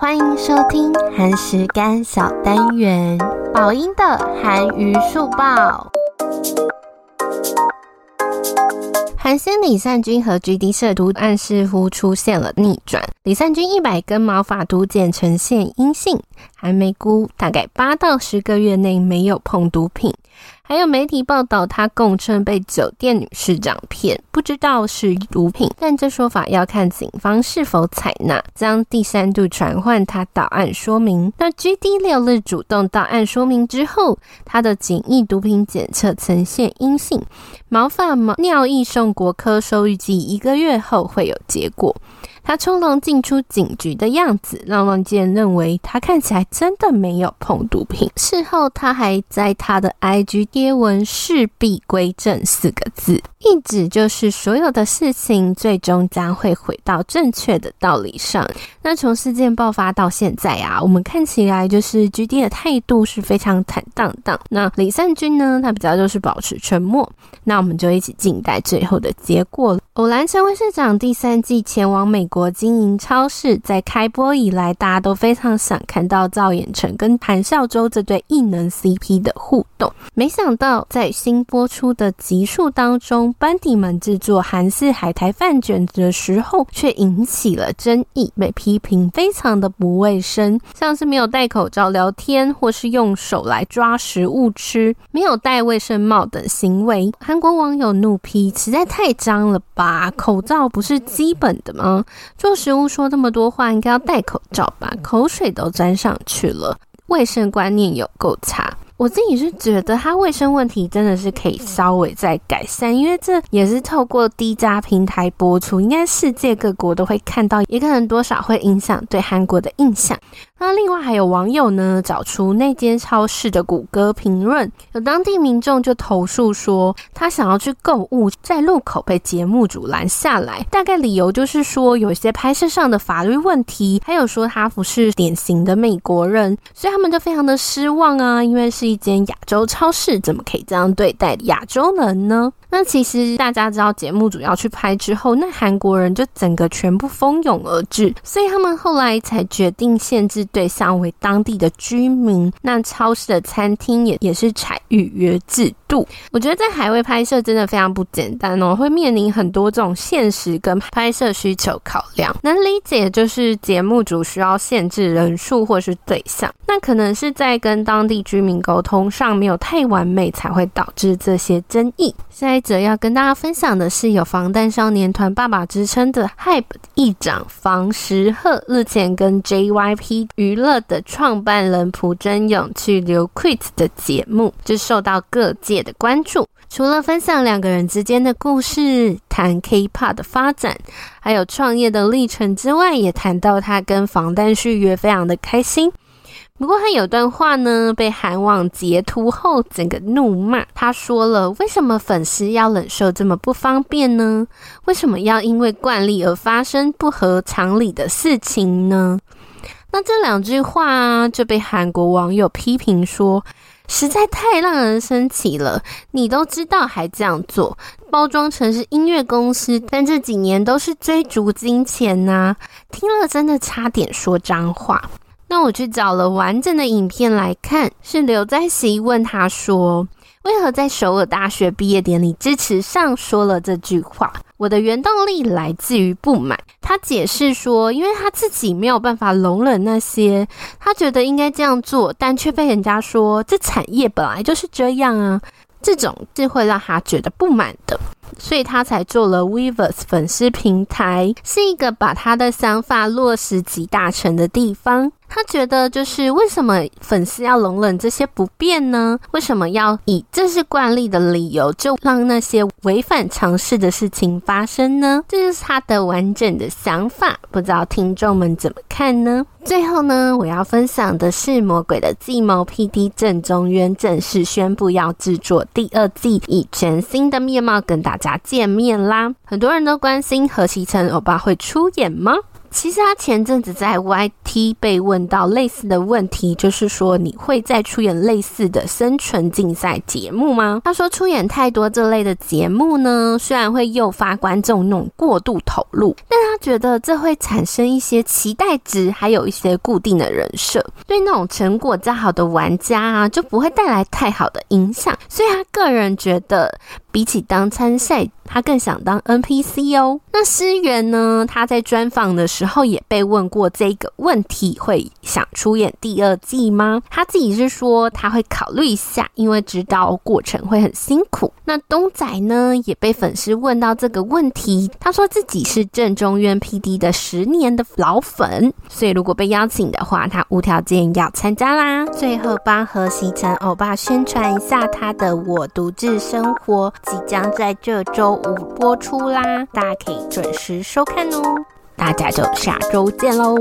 欢迎收听韩食干小单元，宝音的韩娱速报。韩星李善均和 GD 摄图案似乎出现了逆转，李善均一百根毛发毒检呈现阴性，韩梅估大概八到十个月内没有碰毒品。还有媒体报道，他供称被酒店女市长骗，不知道是毒品，但这说法要看警方是否采纳，将第三度传唤他到案说明。那 GD 六日主动到案说明之后，他的简易毒品检测呈现阴性，毛发毛尿液送国科收，预计一个月后会有结果。他从容进出警局的样子，让外界认为他看起来真的没有碰毒品。事后，他还在他的 IG 贴文“事必归正”四个字，意指就是所有的事情最终将会回到正确的道理上。那从事件爆发到现在啊，我们看起来就是 GD 的态度是非常坦荡荡。那李善均呢，他比较就是保持沉默。那我们就一起静待最后的结果。偶然成为市长第三季前往美国经营超市，在开播以来，大家都非常想看到赵寅成跟韩孝周这对异能 CP 的互动。没想到在新播出的集数当中，班底们制作韩式海苔饭卷的时候，却引起了争议，被批评非常的不卫生，像是没有戴口罩聊天，或是用手来抓食物吃，没有戴卫生帽等行为。韩国网友怒批，实在太脏了吧！口罩不是基本的吗？做食物说这么多话，应该要戴口罩吧？口水都沾上去了，卫生观念有够差。我自己是觉得他卫生问题真的是可以稍微再改善，因为这也是透过低价平台播出，应该世界各国都会看到，也可能多少会影响对韩国的印象。那另外还有网友呢，找出那间超市的谷歌评论，有当地民众就投诉说，他想要去购物，在路口被节目组拦下来，大概理由就是说有一些拍摄上的法律问题，还有说他不是典型的美国人，所以他们就非常的失望啊，因为是一间亚洲超市，怎么可以这样对待亚洲人呢？那其实大家知道节目组要去拍之后，那韩国人就整个全部蜂拥而至，所以他们后来才决定限制对象为当地的居民。那超市的餐厅也也是采预约制度。我觉得在海外拍摄真的非常不简单哦，会面临很多这种现实跟拍摄需求考量。能理解就是节目组需要限制人数或是对象，那可能是在跟当地居民沟通上没有太完美，才会导致这些争议。下一则要跟大家分享的是，有防弹少年团爸爸之称的 HYBE 议长房时赫日前跟 JYP 娱乐的创办人朴真勇去留 Quit 的节目，就受到各界的关注。除了分享两个人之间的故事，谈 K-pop 的发展，还有创业的历程之外，也谈到他跟防弹续约非常的开心。不过他有段话呢，被韩网截图后，整个怒骂。他说了：“为什么粉丝要忍受这么不方便呢？为什么要因为惯例而发生不合常理的事情呢？”那这两句话，就被韩国网友批评说，实在太让人生气了。你都知道还这样做，包装成是音乐公司，但这几年都是追逐金钱呐、听了真的差点说脏话。那我去找了完整的影片来看，是刘在锡问他说，为何在首尔大学毕业典礼致辞上说了这句话？我的原动力来自于不满。他解释说，因为他自己没有办法容忍那些他觉得应该这样做，但却被人家说这产业本来就是这样啊，这种是会让他觉得不满的。所以他才做了 Weverse 粉丝平台，是一个把他的想法落实集大成的地方。他觉得，就是为什么粉丝要容忍这些不便呢？为什么要以这是惯例的理由，就让那些违反常识的事情发生呢？这就是他的完整的想法，不知道听众们怎么看呢？最后呢，我要分享的是《魔鬼的计谋》PD 郑中渊正式宣布要制作第二季，以全新的面貌跟大家见面啦！很多人都关心河锡辰欧巴会出演吗？其实他前阵子在 Y 被问到类似的问题，就是说你会再出演类似的生存竞赛节目吗？他说出演太多这类的节目呢，虽然会诱发观众那种过度投入，但他觉得这会产生一些期待值，还有一些固定的人设，对那种成果较好的玩家啊，就不会带来太好的影响。所以他个人觉得，比起当参赛，他更想当 NPC 哦。那诗媛呢？他在专访的时候也被问过这个问题，会想出演第二季吗？他自己是说他会考虑一下，因为知道过程会很辛苦。那东仔呢？也被粉丝问到这个问题，他说自己是郑中渊 PD 的十年的老粉，所以如果被邀请的话，他无条件要参加啦。最后帮河锡辰欧巴宣传一下他的《我独自生活》，即将在这周五播出啦，大家可以准时收看哦。大家就下周见喽。